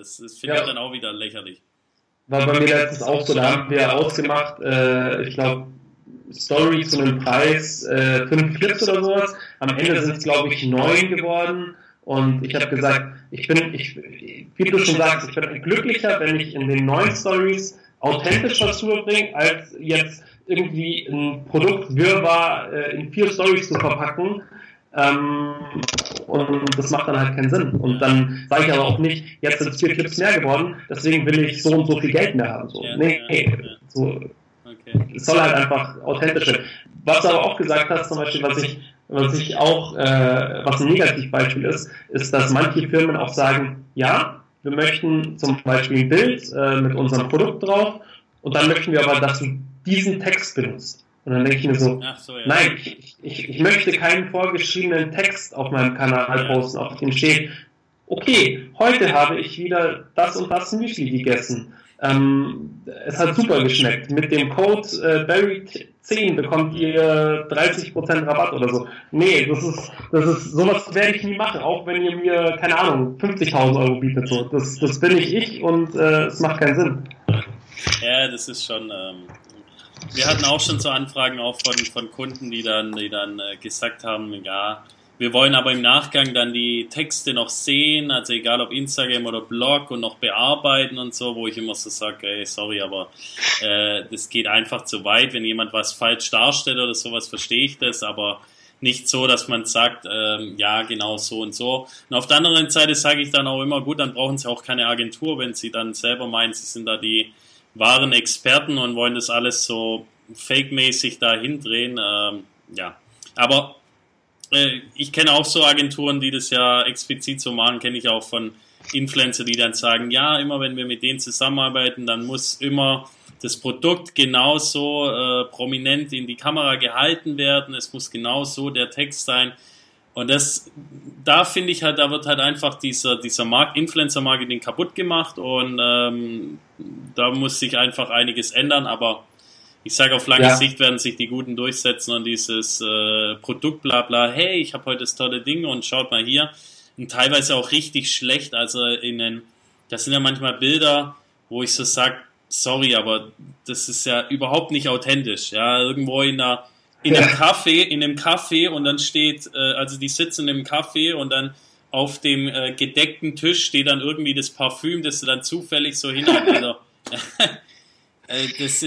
das, das finde ja. ich dann auch wieder lächerlich. War bei mir letztens auch so, da haben wir ausgemacht, äh, ich glaube, Story zu einem Preis, äh, fünf Clips oder sowas. Am Ende sind es, glaube ich, neun geworden. Und ich habe gesagt, ich bin, ich, wie du schon sagst, ich bin glücklicher, wenn ich in den neuen Stories authentisch was rüberbringe, als jetzt irgendwie ein Produkt Wirrwarr äh, in vier Stories zu verpacken. Ähm, und das macht dann halt keinen Sinn. Und dann sage ich aber auch nicht, jetzt sind es vier Clips mehr geworden, deswegen will ich so und so viel Geld mehr haben. So. Ja, nee, ja, ja. so. Okay. Es soll halt einfach authentisch sein. Was du aber auch gesagt hast, zum Beispiel, was ich, was ich auch, äh, was ein Negativbeispiel ist, ist, dass manche Firmen auch sagen, ja, wir möchten zum Beispiel ein Bild äh, mit unserem Produkt drauf und dann möchten wir aber, dass du diesen Text benutzt. Und dann denke ich mir so, so ja. nein, ich, ich, ich möchte keinen vorgeschriebenen Text auf meinem Kanal posten, auf dem steht, okay, heute habe ich wieder das und das Müsli gegessen. Ähm, es hat super geschmeckt. Mit dem Code äh, Berry10 bekommt ihr 30% Rabatt oder so. Nee, das ist, das ist, sowas werde ich nie machen, auch wenn ihr mir, keine Ahnung, 50.000 Euro bietet. So. Das, das bin ich ich und äh, es macht keinen Sinn. Ja, das ist schon, ähm, wir hatten auch schon so Anfragen auch von, von Kunden, die dann, die dann äh, gesagt haben, ja, wir wollen aber im Nachgang dann die Texte noch sehen, also egal ob Instagram oder Blog und noch bearbeiten und so, wo ich immer so sage, ey, sorry, aber äh, das geht einfach zu weit. Wenn jemand was falsch darstellt oder sowas, verstehe ich das, aber nicht so, dass man sagt, ähm, ja, genau so und so. Und auf der anderen Seite sage ich dann auch immer, gut, dann brauchen sie auch keine Agentur, wenn sie dann selber meinen, sie sind da die wahren Experten und wollen das alles so fake-mäßig da hindrehen. Ähm, ja, aber äh, ich kenne auch so Agenturen, die das ja explizit so machen, kenne ich auch von Influencer, die dann sagen, ja, immer wenn wir mit denen zusammenarbeiten, dann muss immer das Produkt genauso äh, prominent in die Kamera gehalten werden, es muss genauso der Text sein. Und das, da finde ich halt, da wird halt einfach dieser, dieser Markt, Influencer-Marketing kaputt gemacht und ähm, da muss sich einfach einiges ändern, aber ich sage, auf lange ja. Sicht werden sich die Guten durchsetzen und dieses äh, Produkt, bla bla, hey, ich habe heute das tolle Ding und schaut mal hier. Und teilweise auch richtig schlecht, also in den, das sind ja manchmal Bilder, wo ich so sage, sorry, aber das ist ja überhaupt nicht authentisch. Ja, irgendwo in einer in einem Café, in einem Café und dann steht, äh, also die sitzen im Café und dann auf dem äh, gedeckten Tisch steht dann irgendwie das Parfüm, das du dann zufällig so hin. Also, äh, das,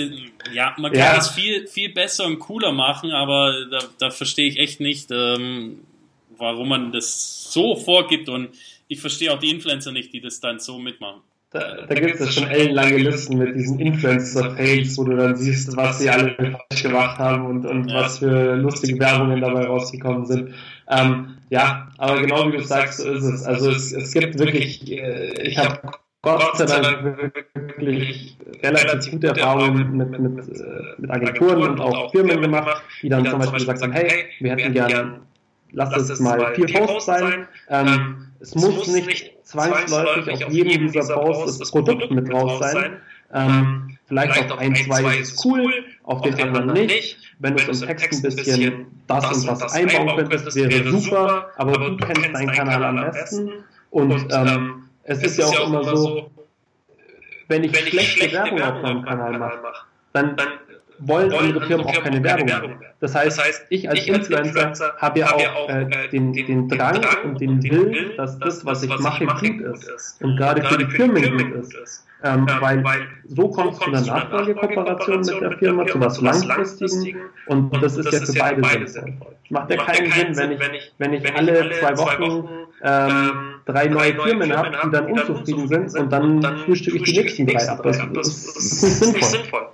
ja, man kann ja. das viel, viel besser und cooler machen, aber da, da verstehe ich echt nicht, ähm, warum man das so vorgibt und ich verstehe auch die Influencer nicht, die das dann so mitmachen. Da, da gibt es schon ellenlange Listen mit diesen Influencer-Fails, wo du dann siehst, was sie alle falsch gemacht haben und, und ja. was für lustige Werbungen dabei rausgekommen sind. Ähm, ja, aber genau wie du sagst, so ist es. Also es, es gibt wirklich, äh, ich habe Gott sei Dank wirklich relativ gute Erfahrungen mit, mit, äh, mit Agenturen und auch Firmen gemacht, die dann zum Beispiel gesagt haben, hey, wir hätten gern, lass es mal vier Posts sein. Ähm, es muss nicht zwangsläufig auf jedem dieser Posts das Produkt mit drauf sein. Ähm, vielleicht auf ein, zwei ist cool, auf den anderen nicht. Wenn du im Text ein bisschen das und das einbauen könntest, wäre super, aber du kennst deinen Kanal am besten. Und ähm, es ist ja auch immer so, wenn ich schlechte Werbung auf meinem Kanal mache, dann wollen andere Firmen auch keine Werbung mehr. Das heißt, ich als Influencer habe ja auch äh, äh den, den Drang und den Willen, dass das, was ich mache, gut ist. Und gerade für die Firmen gut ist. Ähm, ähm, weil, so kommt es zu einer Nachfolgekooperation mit der Firma, zu was Langfristigen und das ist ja für beide sinnvoll. Macht ja keinen Sinn, wenn ich, wenn ich alle zwei Wochen ähm, ähm drei neue Firmen habe, die dann unzufrieden sind und dann frühstücke ich die nächsten drei ab. Das, das ist nicht sinnvoll.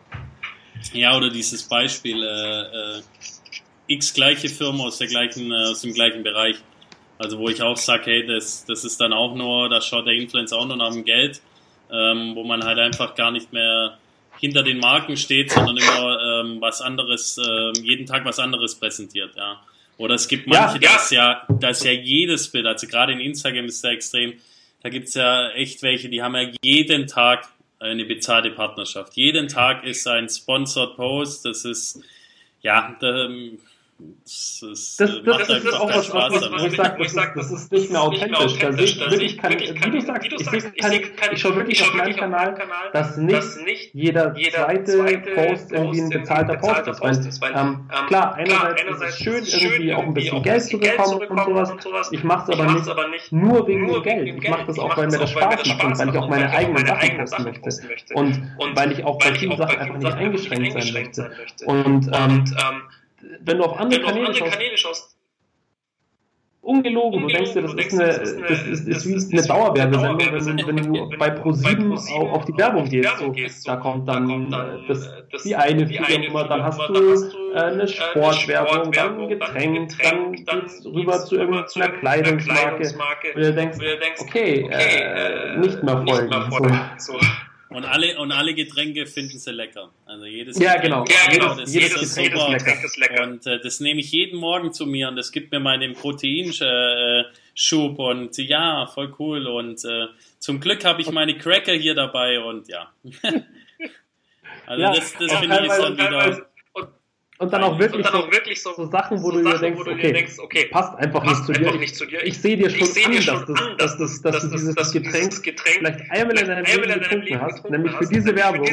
Ja, oder dieses Beispiel, äh, äh, x gleiche Firma aus, der gleichen, äh, aus dem gleichen Bereich. Also wo ich auch sage, hey, das, das ist dann auch nur, da schaut der Influencer auch nur nach dem Geld, ähm, wo man halt einfach gar nicht mehr hinter den Marken steht, sondern immer ähm, was anderes, äh, jeden Tag was anderes präsentiert, ja. Oder es gibt manche, ja, ja. das ja, da ist ja jedes Bild, also gerade in Instagram ist da extrem, da gibt's ja echt welche, die haben ja jeden Tag eine bezahlte Partnerschaft. Jeden Tag ist ein Sponsored Post. Das ist, ja, da, Das, ist, das, das, das ist auch was, was, was, ich sage, das, ist, das ist nicht mehr authentisch. Da sehe ich wirklich keine, wie du sagst, ich, sehe keine, ich schaue wirklich auf meinem Kanal, dass nicht jeder zweite Post irgendwie ein bezahlter Post ist. Weil, ähm, ähm, klar, einerseits ist es schön, irgendwie auch ein bisschen Geld zu bekommen und sowas. Ich mache es aber nicht nur wegen dem Geld. Ich mache das auch, weil mir das Spaß macht und weil ich auch meine eigenen Sachen posten möchte. Und weil ich auch bei vielen Sachen einfach nicht eingeschränkt sein möchte. Und ähm, wenn du auf andere, Kanäle, auf andere Kanäle schaust, ungelogen, du denkst dir, das, ist, eine, das ist, ist, ist wie eine Dauerwerbesendung, wenn, du, wenn du bei Pro7 auf, auf die Werbung gehst. So, da kommt dann das, die eine Firma, dann hast du eine Sportwerbung, dann Getränk, dann geht's rüber zu irgendeiner Kleidungsmarke, wo du denkst, okay, äh, nicht mehr folgen. So. Und alle, und alle Getränke finden sie lecker. Also jedes ja, genau. Ja, genau. Das jedes, ist jedes super. Getränk ist lecker. Und äh, das nehme ich jeden Morgen zu mir und das gibt mir meinen Proteinschub und ja, voll cool. Und äh, zum Glück habe ich meine Cracker hier dabei und ja. also ja, das, das finde ich dann wieder und dann auch wirklich, dann auch wirklich so, so, Sachen, wo, so du, Sachen, dir denkst, wo du okay, denkst, okay, passt einfach, nicht zu, einfach nicht zu dir. Ich, ich sehe dir schon seh an, dass, das, an, dass, das, dass, dass, du dieses das Getränk, Getränk vielleicht einmal in deinem Leben getrunken hast, nämlich für diese Werbung,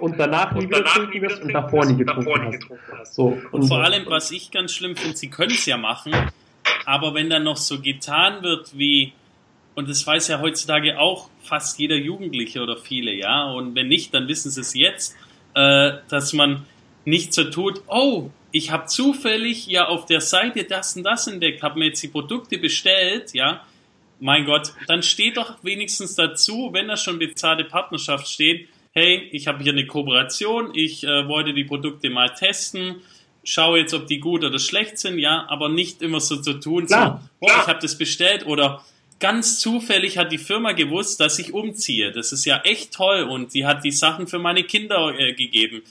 und danach nie wieder getrunken wirst und davor nie getrunken hast. So, und vor allem, was ich ganz schlimm finde, sie können es ja machen, aber wenn dann noch so getan wird wie, und das weiß ja heutzutage auch fast jeder Jugendliche oder viele, ja, und wenn nicht, dann wissen sie es jetzt, äh, dass man nicht so tut, oh, ich habe zufällig ja auf der Seite das und das entdeckt, habe mir jetzt die Produkte bestellt, ja, mein Gott, dann steht doch wenigstens dazu, wenn da schon bezahlte Partnerschaft steht, hey, ich habe hier eine Kooperation, ich äh, wollte die Produkte mal testen, schaue jetzt, ob die gut oder schlecht sind, ja, aber nicht immer so zu tun, klar, so, oh, klar. ich habe das bestellt oder ganz zufällig hat die Firma gewusst, dass ich umziehe. Das ist ja echt toll und die hat die Sachen für meine Kinder äh, gegeben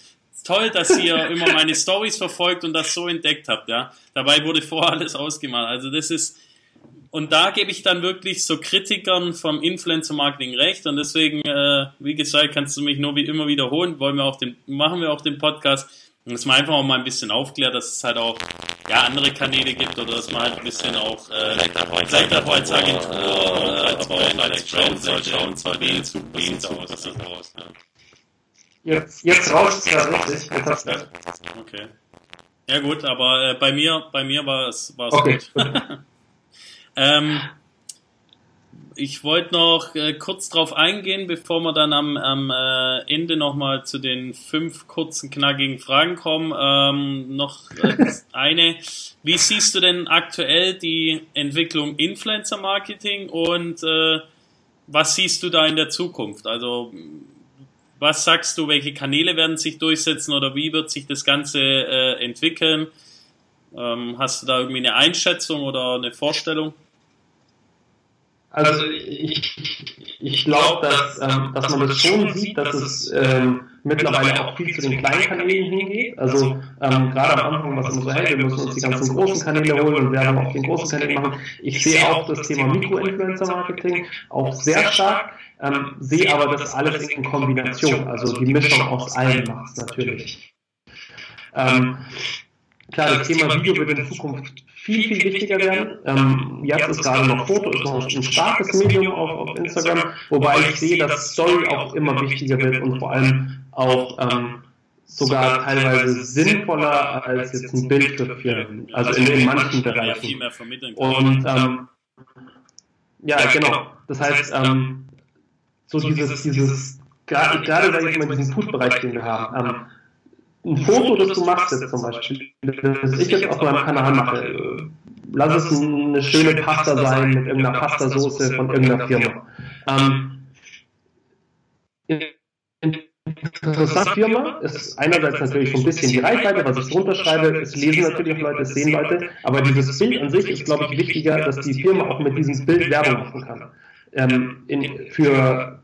toll, dass ihr immer meine Stories verfolgt und das so entdeckt habt, ja. Dabei wurde vorher alles ausgemalt. Also das ist, und da gebe ich dann wirklich so Kritikern vom Influencer-Marketing recht und deswegen, äh, wie gesagt, kannst du mich nur wie immer wiederholen, wollen wir auch den, machen wir auch den Podcast, und dass man einfach auch mal ein bisschen aufklärt, dass es halt auch ja, andere Kanäle gibt oder dass man halt ein bisschen auch äh, vielleicht auch als Agentur als Brand, als Brand schauen, zwar wen zu, wen zu, raus. Ja. Jetzt, jetzt rauscht es ja richtig. Jetzt Okay. Ja gut, aber äh, bei mir, bei mir war es war es okay. gut. ähm, ich wollte noch äh, kurz drauf eingehen, bevor wir dann am, am äh, Ende nochmal zu den fünf kurzen, knackigen Fragen kommen. Ähm, noch äh, eine. Wie siehst du denn aktuell die Entwicklung Influencer Marketing und äh, was siehst du da in der Zukunft? Also was sagst du, welche Kanäle werden sich durchsetzen oder wie wird sich das Ganze äh, entwickeln? Ähm, hast du da irgendwie eine Einschätzung oder eine Vorstellung? Also ich, ich glaube, dass, ähm, dass man das schon sieht, dass es ähm, mittlerweile auch viel zu den kleinen Kanälen hingeht. Also ähm, gerade am Anfang, was immer so, hey, wir müssen uns die ganzen großen Kanäle holen und werden auf den großen Kanälen machen. Ich sehe auch das Thema Mikro-Influencer-Marketing auch sehr stark ähm, sehe aber das alles in Kombination, also die Mischung aus allem macht es natürlich. Ähm, klar, das Thema Video wird in Zukunft viel, viel wichtiger werden. Ähm, jetzt ist gerade noch Foto, ist noch ein starkes Medium auf, auf Instagram, wobei ich sehe, dass Story auch immer wichtiger wird und vor allem auch ähm, sogar teilweise sinnvoller als jetzt ein Bild für Firmen, also in, in manchen Bereichen. Und ähm, ja, genau. Das heißt, ähm, so, so dieses, dieses, gerade, gerade sage ich mal, diesen Food-Bereich, den wir haben. Ähm, ein Foto, das du machst jetzt zum Beispiel, das ich jetzt auf meinem Kanal mache, lass es eine schöne Pasta sein mit irgendeiner Pastasoße von irgendeiner Firma. Ähm, interessante Firma ist einerseits natürlich so ein bisschen die Reichweite, was ich drunter schreibe, es lesen natürlich auch Leute, es sehen Leute, aber dieses Bild an sich ist, glaube ich, wichtiger, dass die Firma auch mit diesem Bild Werbung machen kann. Ähm, in, für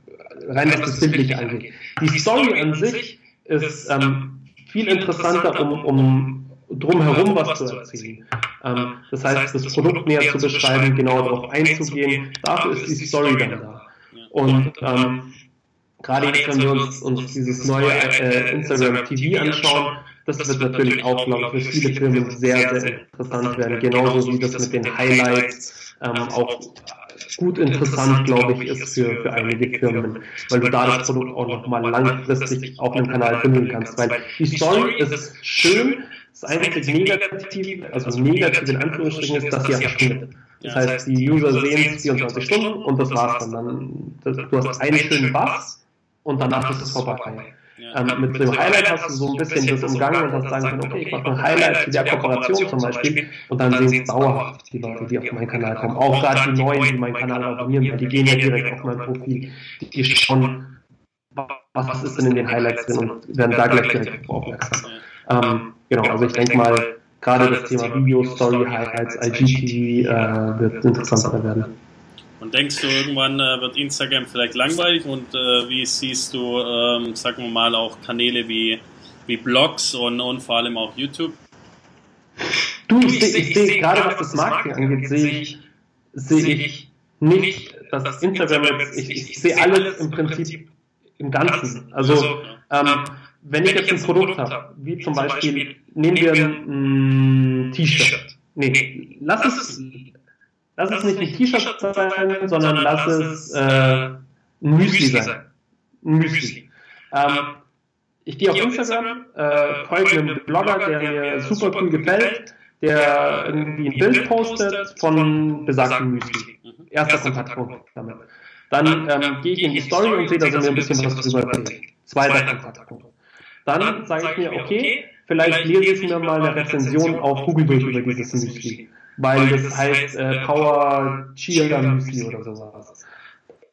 rein was das Bildliche angeht. Die Story an sich ist ähm, viel interessanter, um, um drumherum was zu erzählen. Ähm, das heißt, das Produkt näher zu beschreiben, genau darauf einzugehen, dafür ist die Story dann da. Und ähm, gerade jetzt, wenn wir uns, uns dieses neue äh, Instagram TV anschauen, Das wird natürlich auch, glaube ich, für viele Firmen sehr, sehr interessant werden. Genauso wie das mit den Highlights ähm, auch gut interessant, glaube ich, ist für, für einige Firmen, weil du da das Produkt auch nochmal langfristig auf einem Kanal bündeln kannst. Weil die Story ist schön, das einzige negativ, also negativ in Anführungsstrichen ist, dass sie verschwindet. Das heißt, die User sehen es 24 Stunden und das war's dann. dann du hast einen schönen Bass und danach ist es vorbei. Ähm, mit dem Highlight hast du so ein bisschen das umgangen und hast sagen können, okay, ich mache ein Highlight für die Kooperation zum Beispiel und dann sehen es dauerhaft die Leute, die auf meinen Kanal kommen. Auch gerade die Neuen, die meinen Kanal abonnieren, weil die gehen ja direkt auf mein Profil, die schauen, was ist denn in den Highlights drin und werden da gleich direkt aufmerksam. Ähm, genau, also ich denke mal, gerade das Thema Video, Story, Highlights, IGTV äh, wird interessanter werden. Und denkst du, irgendwann äh, wird Instagram vielleicht langweilig und äh, wie siehst du, ähm, sagen wir mal, auch Kanäle wie, wie Blogs und, und vor allem auch YouTube? Du, ich sehe seh, gerade was das Marketing angeht, sehe ich, seh ich nicht, dass Instagram jetzt, ich, ich sehe alles im Prinzip im Ganzen. Also, ähm, wenn ich jetzt ein Produkt habe, wie zum Beispiel, nehmen wir ein, ein T-Shirt. Nee, lass es, lass es nicht ein T-Shirt sein, sondern lass es äh, ein Müsli sein. Ein Müsli. Ähm, ich gehe auf Instagram, äh, folge einem Blogger, der mir super cool gefällt, der irgendwie ein Bild postet von besagtem Müsli. Erster Kontaktpunkt damit. Dann ähm, gehe ich in die Story und sehe, dass er mir ein bisschen was drüber erzählt. Zweiter Kontaktpunkt. Dann sage ich mir, okay, vielleicht lese ich mir mal eine Rezension auf Google durch über dieses Müsli weil das heißt äh, Power Chia Müsli oder sowas.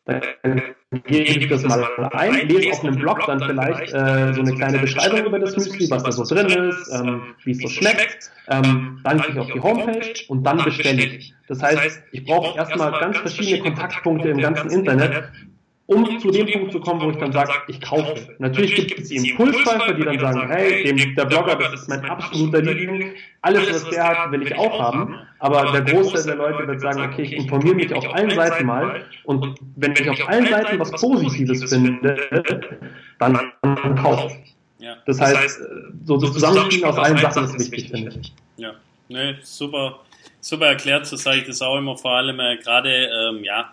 Dann gebe ich das mal ein, lese auf einem Blog dann vielleicht äh, so eine kleine Beschreibung über das Müsli, was da so drin ist, ähm, wie es so schmeckt. Ähm, dann gehe ich auf die Homepage und dann bestelle ich. Das heißt, ich brauche erstmal ganz verschiedene Kontaktpunkte im ganzen Internet, um zu dem Punkt zu kommen, wo ich dann sage, ich kaufe. Natürlich gibt es die Impulskäufer, die dann sagen, hey, dem, der Blogger, das ist mein absoluter Liebling, alles, was der hat, will ich auch haben. Aber der Großteil der Leute wird sagen, okay, ich informiere mich auf allen Seiten mal. und wenn ich auf allen Seiten was Positives finde, dann kaufe Das heißt, so das Zusammenspielen aus allen Sachen ist wichtig, finde ich. Ja, ne, super, super erklärt, so sage ich das auch immer vor allem, äh, gerade, ähm, ja,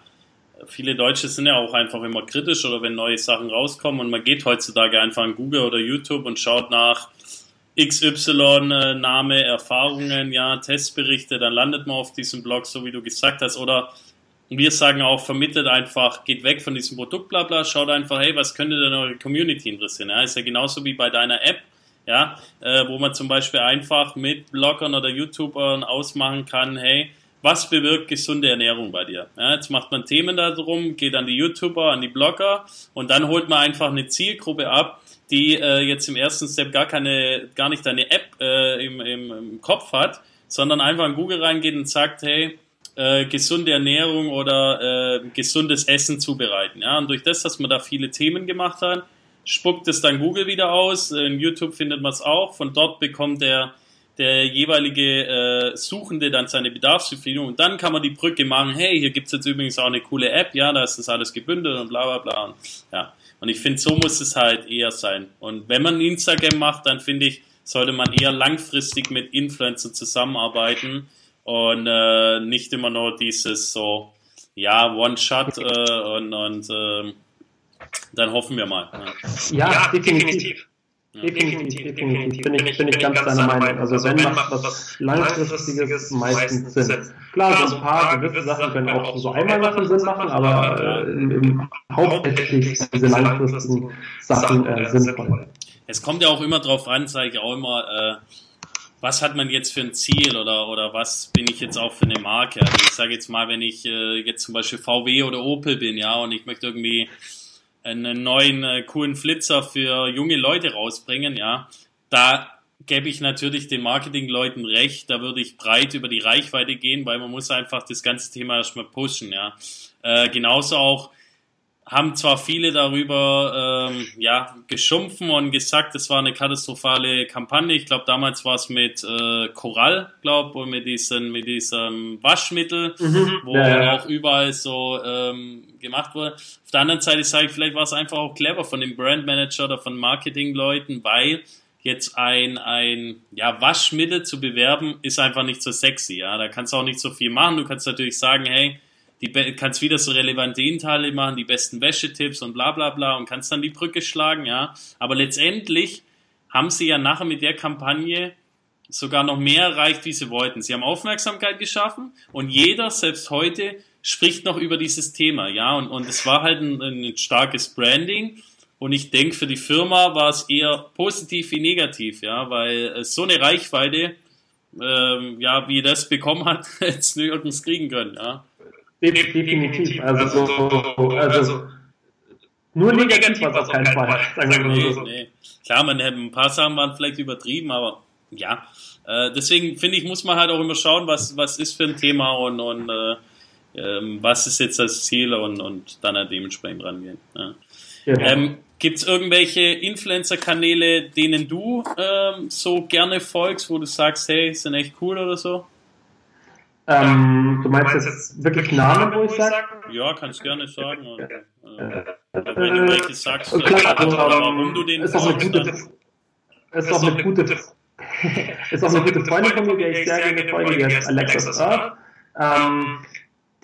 viele Deutsche sind ja auch einfach immer kritisch oder wenn neue Sachen rauskommen und man geht heutzutage einfach an Google oder YouTube und schaut nach XY äh, Name, Erfahrungen, ja, Testberichte, dann landet man auf diesem Blog, so wie du gesagt hast, oder wir sagen auch, vermittelt einfach, geht weg von diesem Produkt, bla bla, schaut einfach, hey, was könnte denn eure Community interessieren? Ja, ist ja genauso wie bei deiner App, ja, äh, wo man zum Beispiel einfach mit Bloggern oder YouTubern ausmachen kann, hey, was bewirkt gesunde Ernährung bei dir? Ja, jetzt macht man Themen darum, geht an die YouTuber, an die Blogger und dann holt man einfach eine Zielgruppe ab, die äh, jetzt im ersten Step gar keine, gar nicht deine App äh, im, im, im Kopf hat, sondern einfach in Google reingeht und sagt, hey, äh, gesunde Ernährung oder äh, gesundes Essen zubereiten. Ja, und durch das, dass man da viele Themen gemacht hat, spuckt es dann Google wieder aus. In YouTube findet man es auch. Von dort bekommt der der jeweilige äh, Suchende dann seine Bedarfsbefriedigung und dann kann man die Brücke machen, hey, hier gibt es jetzt übrigens auch eine coole App, ja, da ist das alles gebündelt und bla bla bla. Und, ja. und ich finde, so muss es halt eher sein. Und wenn man Instagram macht, dann finde ich, sollte man eher langfristig mit Influencern zusammenarbeiten und äh, nicht immer nur dieses so, ja, One-Shot äh, und, und äh, dann hoffen wir mal. Ja, ja definitiv. Definitiv, definitiv. Bin ich, bin ich ganz deiner Meinung. Also wenn macht was Langfristiges meistens Sinn. Klar, so ein paar gewisse Sachen können auch so einmal machen Sinn machen, aber äh, hauptsächlich diese langfristigen Sachen äh, sinnvoll. Es kommt ja auch immer drauf an, sage ich auch immer, äh, was hat man jetzt für ein Ziel oder, oder was bin ich jetzt auch für eine Marke? Also ich sage jetzt mal, wenn ich äh, jetzt zum Beispiel VW oder Opel bin, ja, und ich möchte irgendwie einen neuen äh, coolen Flitzer für junge Leute rausbringen, ja, da gebe ich natürlich den Marketingleuten recht, da würde ich breit über die Reichweite gehen, weil man muss einfach das ganze Thema erstmal pushen, ja. Äh, genauso auch haben zwar viele darüber ähm, ja, geschumpfen und gesagt, es war eine katastrophale Kampagne. Ich glaube, damals war es mit äh, Korall, glaube mit diesem mit diesem Waschmittel, mhm. wo ja, ja. auch überall so ähm, gemacht wurde. Auf der anderen Seite sage ich, vielleicht war es einfach auch clever von dem Brandmanager oder von Marketingleuten, weil jetzt ein, ein ja, Waschmittel zu bewerben, ist einfach nicht so sexy. Ja? Da kannst du auch nicht so viel machen. Du kannst natürlich sagen, hey, die kannst wieder so relevante Inhalte machen, die besten Wäschetipps und bla bla bla und kannst dann die Brücke schlagen, ja. Aber letztendlich haben sie ja nachher mit der Kampagne sogar noch mehr erreicht, wie sie wollten. Sie haben Aufmerksamkeit geschaffen und jeder, selbst heute, spricht noch über dieses Thema, ja. Und, und es war halt ein, ein starkes Branding und ich denke, für die Firma war es eher positiv wie negativ, ja, weil so eine Reichweite, ähm, ja, wie das bekommen hat, jetzt nirgends kriegen können, ja. Definitiv. Also, so, also nur negativ war es auf keinen Fall. Sagen wir nee, so. nee. Klar, man, ein paar Sachen waren vielleicht übertrieben, aber ja. Äh, deswegen finde ich, muss man halt auch immer schauen, was, was ist für ein Thema und, und äh, ähm, was ist jetzt das Ziel und, und dann halt dementsprechend rangehen. Ja. Genau. Ähm, Gibt es irgendwelche Influencer-Kanäle, denen du ähm, so gerne folgst, wo du sagst, hey, sind echt cool oder so? Ähm, du meinst jetzt wirklich Namen, wo ich sage? Ja, kannst gerne sagen. Und, äh, wenn du welche sagst, klar, also, warum du den ist auch eine gute, ist auch eine gute, ist auch eine gute Freundin von mir, der ich sehr gerne folge, die heißt Alexis Earth. Ähm,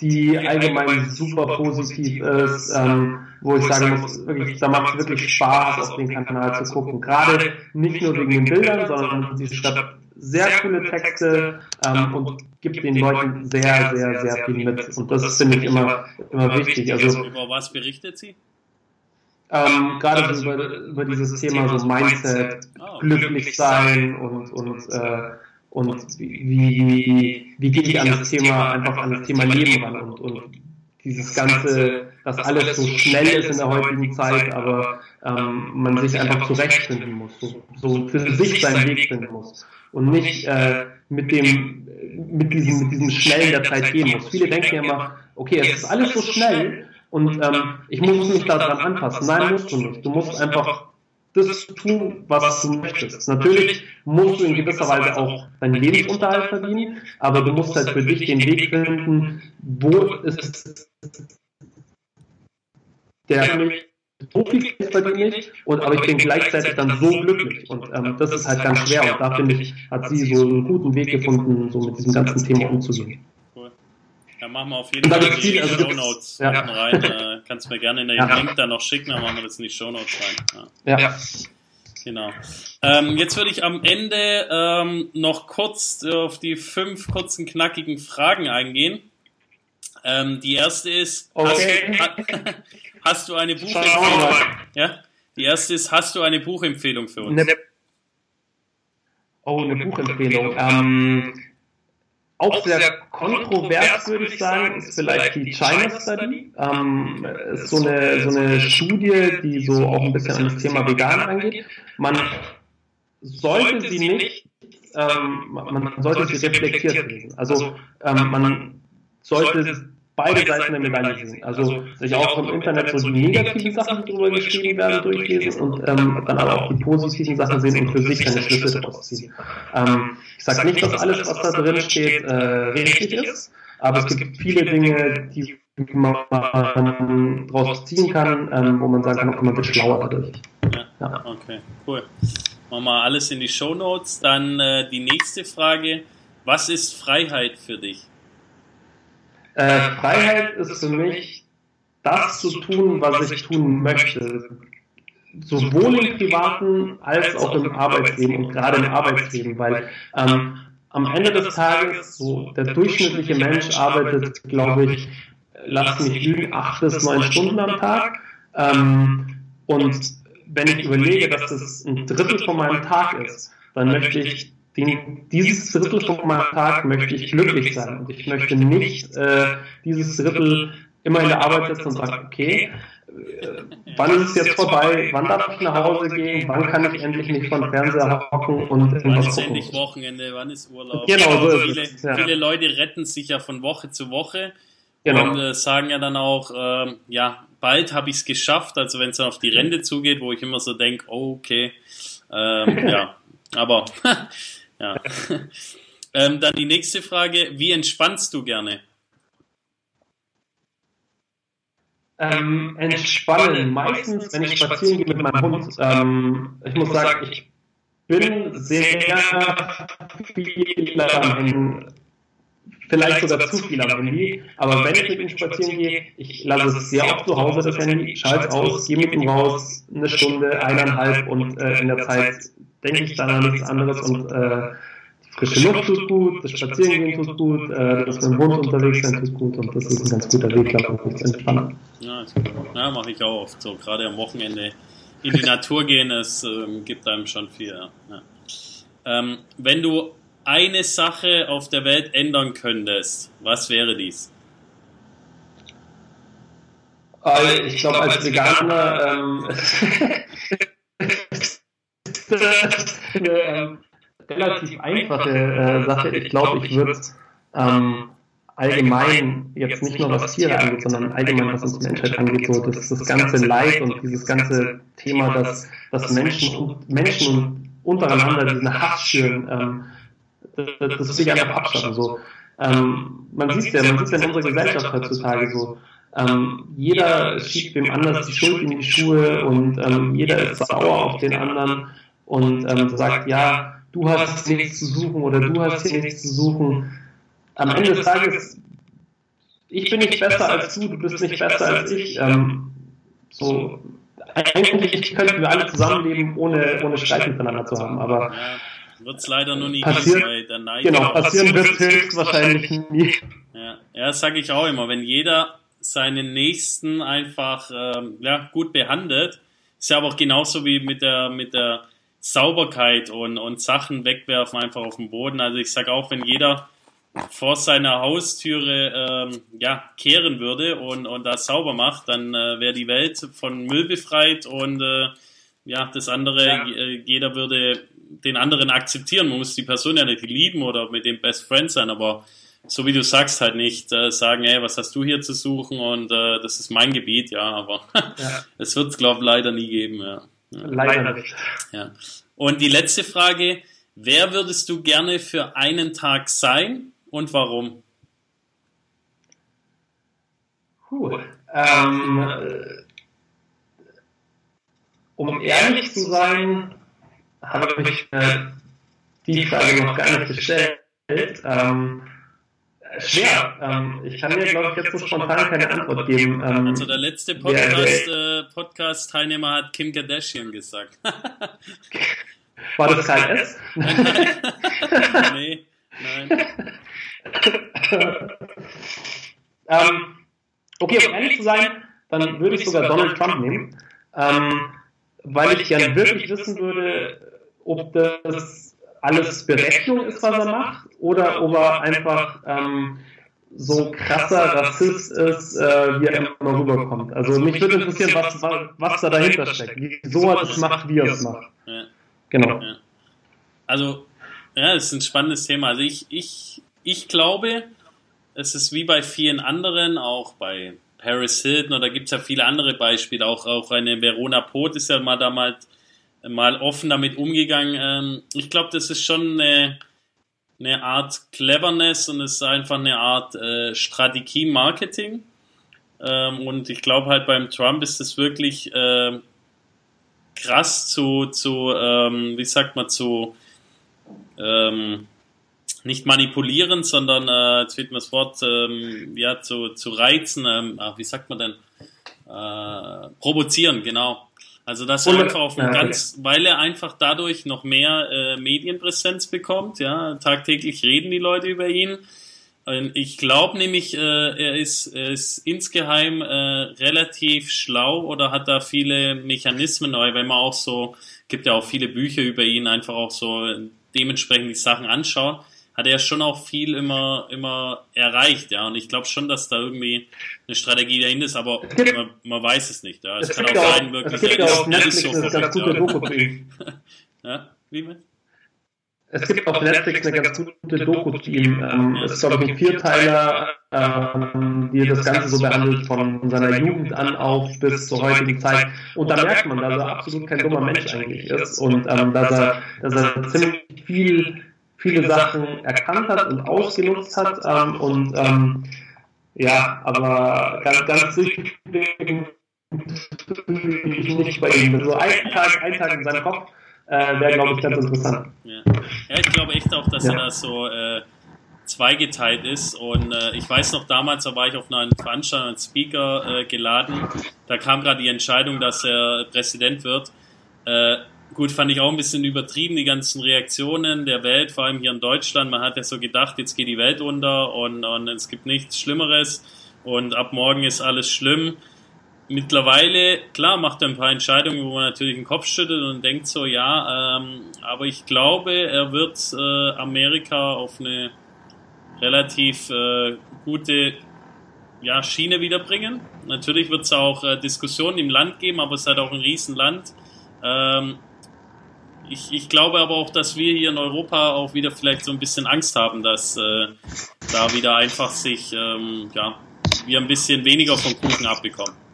die allgemein super positiv ist, ähm, wo ich sagen muss, wirklich, da macht es wirklich Spaß, auf den Kanal zu gucken. Gerade nicht nur wegen den Bildern, sondern sie schreibt sehr coole Texte ähm, und gibt den Leuten sehr, sehr, sehr viel mit. Und das finde ich immer, immer wichtig. Also, über was berichtet sie? Ähm, gerade so über, über dieses Thema so Mindset, glücklich sein und, und äh, und wie, wie, wie gehe ich an das Thema, einfach an das Thema Leben ran? und, und dieses ganze, dass alles so schnell ist in der heutigen Zeit, aber ähm, man sich einfach zurechtfinden muss, so, so für sich seinen Weg finden muss und nicht äh, mit dem mit diesem mit diesem schnellen der Zeit gehen muss. Viele denken ja immer, okay, es ist alles so schnell und ähm, ich muss mich daran anpassen. Nein, musst du nicht. Du musst einfach das tun, was du möchtest. Natürlich musst du in gewisser Weise auch deinen Lebensunterhalt verdienen, aber du musst halt für dich den Weg finden, wo ist der so viel Geld verdiene ich, und, aber ich bin gleichzeitig dann so glücklich. Und ähm, das ist halt ganz schwer. Und da finde ich, hat sie so einen guten Weg gefunden, so mit diesem ganzen Thema umzugehen. Da machen wir auf jeden Fall die Show also Notes ja. rein. Äh, kannst mir gerne in den ja. Link da noch schicken, dann machen wir das in die Show Notes rein. Ja. ja. Genau. Ähm, jetzt würde ich am Ende ähm, noch kurz auf die fünf kurzen, knackigen Fragen eingehen. Ähm, die erste ist, okay. hast, hast, du eine Buchempfehlung? Ja? Die erste ist, hast du eine Buchempfehlung für uns? Ne oh, eine Buchempfehlung. Ähm, auch sehr kontrovers, würde ich sagen, ist vielleicht die China Study. Ähm, ist so eine, so eine Studie, die so auch ein bisschen an das Thema Vegan angeht. Man sollte sie nicht, ähm, man sollte sie reflektiert lesen. Also ähm, man sollte beide Seiten der Medaille sehen. Also sich auch im Internet so die negativen Sachen, die darüber geschrieben werden, durchlesen und ähm, dann aber auch die positiven Sachen sehen und für sich seine Schlüsse daraus ziehen. Ähm, ich sage nicht, dass alles, was da drin steht, äh, richtig ist, aber es gibt viele Dinge, die man daraus ziehen kann, ähm, wo man sagen kann, okay, man wird schlauer dadurch. Ja. okay, cool. Machen wir alles in die Show Notes. Dann äh, die nächste Frage. Was ist Freiheit für dich? Äh, Freiheit ist für mich das zu tun, was ich tun möchte. Sowohl im privaten als auch im Arbeitsleben und gerade im Arbeitsleben, weil ähm, am Ende des Tages, so der durchschnittliche Mensch arbeitet, glaube ich, lass mich lügen, acht bis neun Stunden am Tag. Ähm, und wenn ich überlege, dass das ein Drittel von meinem Tag ist, dann möchte ich den, dieses Drittel von meinem Tag möchte ich glücklich sein. Und ich möchte nicht äh, dieses Drittel immer in der Arbeit sitzen und sagen, okay, äh, wann ist es jetzt vorbei, wann darf ich nach Hause gehen, wann kann ich endlich nicht von Fernseher hocken und irgendwas Wann ist endlich Wochenende, wann ist Urlaub? Genau, so viele, ist es, ja. viele Leute retten sich ja von Woche zu Woche genau. und äh, sagen ja dann auch, äh, ja, bald habe ich es geschafft, also wenn es auf die Rente zugeht, wo ich immer so denke, oh, okay, ähm, ja, aber Ja. ähm, dann die nächste Frage: Wie entspannst du gerne? Ähm, entspannen. Meistens, wenn ich spazieren gehe mit meinem Hund. Ähm, ich muss sagen, ich bin sehr viel Handy, vielleicht sogar zu viel am Handy, aber wenn ich mit ihm spazieren gehe, ich lasse es sehr oft zu Hause, das Handy, schalte es aus, gehe mit ihm raus, eine Stunde, eineinhalb und äh, in der Zeit denke ich dann an nichts anderes und äh, frische Luft tut gut, das Spazierengehen tut gut, äh, das mit dem Hund unterwegs sein tut gut und das ist ein ganz guter Weg, glaube ich, zu entspannen. Ja, ja mache ich auch oft so, gerade am Wochenende in die Natur gehen, es ähm, gibt einem schon viel. Ja. Ähm, wenn du eine Sache auf der Welt ändern könntest, was wäre dies? Äh, ich glaube, als Veganer ähm, ist eine relativ einfache äh, Sache. Ich glaube, ich würde ähm, allgemein, jetzt nicht nur was Tiere angeht, sondern allgemein was uns Menschheit angeht, so das, das ganze Leid und dieses ganze Thema, dass, dass Menschen, Menschen untereinander diesen Hass schüren, ähm, das, das will ich einfach abschaffen. So. Ähm, man sieht ja, man sieht ja in unserer Gesellschaft heutzutage so. Ähm, jeder schiebt dem anders die Schuld in die Schuhe und ähm, jeder ist sauer auf den anderen und ähm, sagt, ja, du hast nichts zu suchen oder du hast hier nichts zu suchen. Am Ende des Tages, ich bin nicht besser als du, du bist nicht besser als ich. Ähm, so, eigentlich könnten wir alle zusammenleben, ohne, ohne Streit miteinander zu haben, aber wird es leider nur nie passieren, geben, der Neid Genau, passieren wird es höchstwahrscheinlich nie. Ja, ja das sage ich auch immer. Wenn jeder seinen Nächsten einfach ähm, ja, gut behandelt, ist ja aber auch genauso wie mit der, mit der Sauberkeit und, und Sachen wegwerfen einfach auf den Boden. Also ich sage auch, wenn jeder vor seiner Haustüre ähm, ja, kehren würde und, und das sauber macht, dann äh, wäre die Welt von Müll befreit und äh, ja, das andere, ja. Äh, jeder würde den anderen akzeptieren. Man muss die Person ja nicht lieben oder mit dem Best Friend sein, aber so wie du sagst, halt nicht äh, sagen, ey, was hast du hier zu suchen und äh, das ist mein Gebiet, ja, aber es ja. wird es, glaube ich, leider nie geben, ja. Leider nicht. Ja. Und die letzte Frage, wer würdest du gerne für einen Tag sein und warum? Puh, ähm, um ehrlich zu sein, habe ich mir die Frage noch gar nicht gestellt. Ähm, schwer. Ähm, ich kann dir, glaube ich, jetzt so spontan keine Antwort geben. Ähm, also der letzte Podcast, äh, Podcast-Teilnehmer hat Kim Kardashian gesagt. War das kein S? nee, nein. ähm, okay, um ehrlich zu sein, dann würde ich sogar Donald Trump nehmen, ähm, weil ich gern wirklich wissen würde, ob das alles Berechnung ist, was er macht, oder ob er einfach ähm, so krasser Rassist ist, äh, wie er immer rüberkommt. Also mich würde interessieren, was, was da dahinter steckt, wieso er das macht, wie er es macht. Ja. Genau. Ja. Also, ja, das ist ein spannendes Thema. Also ich, ich, ich glaube, es ist wie bei vielen anderen, auch bei Paris Hilton oder gibt es ja viele andere Beispiele, auch, auch eine Verona Pot ist ja mal damals mal offen damit umgegangen. Ähm, ich glaube, das ist schon eine, eine Art Cleverness und es ist einfach eine Art äh, Strategie Marketing. Ähm, und ich glaube halt beim Trump ist es wirklich äh, krass zu, zu ähm, wie sagt man, zu ähm, nicht manipulieren, sondern äh, jetzt fehlt mir das Wort, ähm, ja, zu, zu reizen, ähm, ach, wie sagt man denn? Äh, provozieren, genau. Also das er einfach auf ein ganz, weil er einfach dadurch noch mehr äh, Medienpräsenz bekommt, ja, tagtäglich reden die Leute über ihn. Ich glaube nämlich, äh, er, ist, er ist insgeheim äh, relativ schlau oder hat da viele Mechanismen, weil wenn man auch so, gibt ja auch viele Bücher über ihn, einfach auch so dementsprechend die Sachen anschaut, hat er schon auch viel immer, immer erreicht, ja. Und ich glaube schon, dass da irgendwie eine Strategie dahinter ist, aber man, man, weiß es nicht. Ja. Es, es kann auch sein, wirklich. Es gibt ja auf Netflix so eine ganz gute Doku zu ihm. ja, wie mit? Es gibt auf Netflix eine ganz gute Doku zu ihm. Ähm, es ist, glaube ich, ein Vierteiler, ähm, die das Ganze so behandelt, von seiner Jugend an auf bis zur heutigen Zeit. Und da merkt man, dass er absolut kein dummer Mensch eigentlich ist und ähm, dass, er, dass er ziemlich viel viele Sachen erkannt hat und ausgenutzt hat. Ähm, und ähm, ja, aber ganz, ganz sicher bin ich nicht bei ihm. So ein Tag, ein Tag in seinem Kopf äh, wäre, glaube ich, ganz interessant. Ja. ja, ich glaube echt auch, dass ja. er da so äh, zweigeteilt ist. Und äh, ich weiß noch damals, da war ich auf einer Veranstaltung als Speaker äh, geladen. Da kam gerade die Entscheidung, dass er Präsident wird. Gut, fand ich auch ein bisschen übertrieben, die ganzen Reaktionen der Welt, vor allem hier in Deutschland. Man hat ja so gedacht, jetzt geht die Welt unter und, und es gibt nichts Schlimmeres und ab morgen ist alles schlimm. Mittlerweile, klar, macht er ein paar Entscheidungen, wo man natürlich den Kopf schüttelt und denkt so, ja, ähm, aber ich glaube, er wird äh, Amerika auf eine relativ äh, gute ja, Schiene wiederbringen. Natürlich wird es auch äh, Diskussionen im Land geben, aber es ist halt auch ein Riesenland. Ähm, ich, ich glaube aber auch, dass wir hier in Europa auch wieder vielleicht so ein bisschen Angst haben, dass äh, da wieder einfach sich, ähm, ja, wir ein bisschen weniger vom Kuchen abbekommen.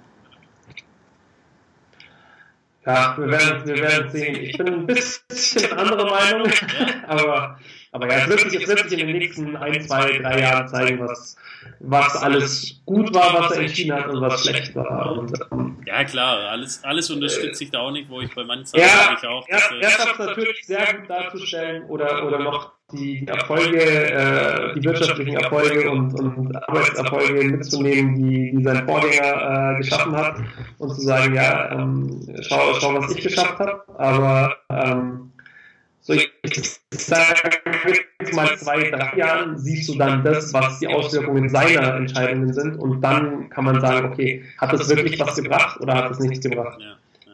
Ja, wir werden, wir werden sehen. Ich bin ein bisschen andere Meinung, aber, aber ja, es wird, sich, es wird sich in den nächsten ein, zwei, drei Jahren zeigen, was, was alles gut war, was er entschieden hat und was schlecht war. Und, ähm, ja, klar, alles, alles unterstütze ich da auch nicht, wo ich bei manchen ja, ich auch. Er, er schafft es natürlich sehr gut darzustellen oder, oder noch die Erfolge, äh, die wirtschaftlichen Erfolge und, und Arbeitserfolge mitzunehmen, die, die sein Vorgänger äh, geschaffen hat und zu sagen, ja, ähm, schau, schau, was ich geschafft habe, aber ähm, so ich, ich sage mal zwei, drei Jahren siehst du dann das, was die Auswirkungen seiner Entscheidungen sind und dann kann man sagen, okay, hat das wirklich was gebracht oder hat es nichts gebracht?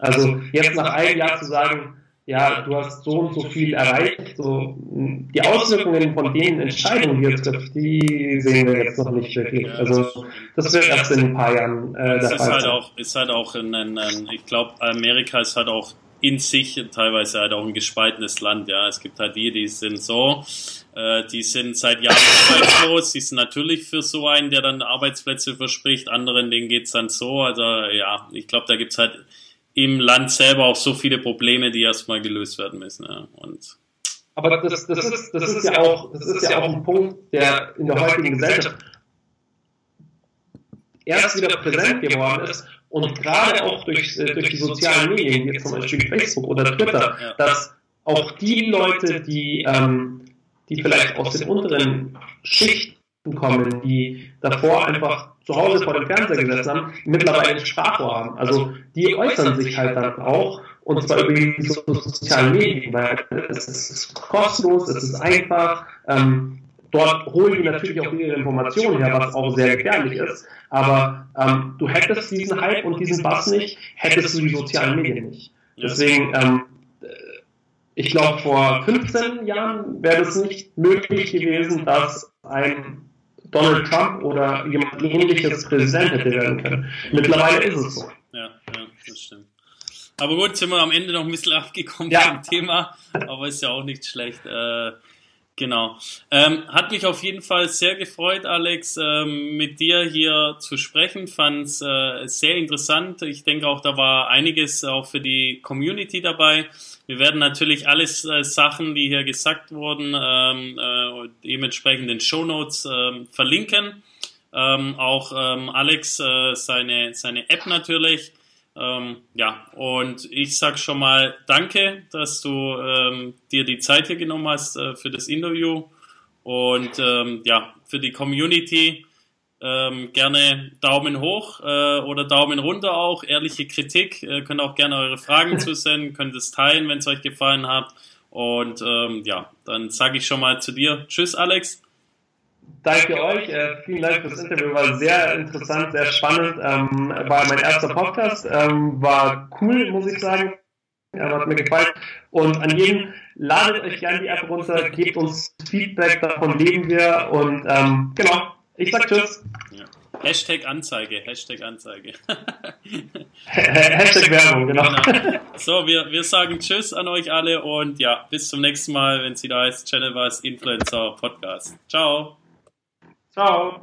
Also jetzt nach einem Jahr zu sagen, ja, du hast so und so viel erreicht. So, die Auswirkungen von den Entscheidungen, die jetzt trifft, die sehen wir jetzt noch nicht wirklich. Ja, also das wird erst in ein paar Jahren äh, der Fall. Ist halt auch, ist halt auch ein, ein, ein ich glaube, Amerika ist halt auch in sich teilweise halt auch ein gespaltenes Land. Ja, es gibt halt die, die sind so, äh, die sind seit Jahren arbeitslos. Die sind natürlich für so einen, der dann Arbeitsplätze verspricht. Anderen denen geht's dann so. Also ja, ich glaube, da gibt's halt im Land selber auch so viele Probleme, die erstmal gelöst werden müssen. Ja. Und aber das, das, ist, das, ist ja auch, das ist ja auch ein Punkt, der in der heutigen Gesellschaft erst wieder präsent geworden ist und gerade auch durch, äh, durch die sozialen Medien, wie zum Beispiel Facebook oder Twitter, dass auch die Leute, die, ähm, die vielleicht aus den unteren Schichten kommen, die davor einfach zu Hause vor dem Fernseher gesessen haben, mittlerweile ein Sprachrohr haben. Also die äußern sich halt dann auch und zwar über die sozialen Medien, weil es ist kostenlos, es ist einfach. Ähm, dort holen die natürlich auch ihre Informationen her, was auch sehr gefährlich ist. Aber ähm, du hättest diesen Hype und diesen Bass nicht, hättest du die sozialen Medien nicht. Deswegen, ähm, ich glaube, vor 15 Jahren wäre es nicht möglich gewesen, dass ein Donald Trump oder jemand ähnliches Präsident hätte werden können. Mittlerweile ist es so. Ja, ja, das stimmt. Aber gut, sind wir am Ende noch ein bisschen abgekommen ja. vom Thema, aber ist ja auch nicht schlecht. Äh, Genau. Ähm, hat mich auf jeden Fall sehr gefreut, Alex, ähm, mit dir hier zu sprechen. Fand es äh, sehr interessant. Ich denke auch, da war einiges auch für die Community dabei. Wir werden natürlich alles äh, Sachen, die hier gesagt wurden, ähm, äh, dementsprechend in den Show Notes ähm, verlinken. Ähm, auch ähm, Alex äh, seine, seine App natürlich. Ähm, ja, und ich sag schon mal danke, dass du ähm, dir die Zeit hier genommen hast äh, für das Interview. Und ähm, ja, für die Community ähm, gerne Daumen hoch äh, oder Daumen runter auch, ehrliche Kritik, äh, könnt auch gerne eure Fragen zusenden, könnt es teilen, wenn es euch gefallen hat. Und ähm, ja, dann sage ich schon mal zu dir, tschüss Alex. Danke euch. Äh, vielen Dank fürs Interview. War sehr interessant, sehr spannend. Ähm, war mein erster Podcast. Ähm, war cool, muss ich sagen. Ja, hat mir gefallen. Und an jeden, ladet euch gerne die App runter, gebt uns Feedback, davon leben wir. Und ähm, genau, ich sag Tschüss. Ja. Hashtag Anzeige, Hashtag Anzeige. Hashtag Werbung, genau. genau. So, wir, wir sagen Tschüss an euch alle und ja, bis zum nächsten Mal, wenn es wieder heißt Channel was Influencer Podcast. Ciao. Ciao.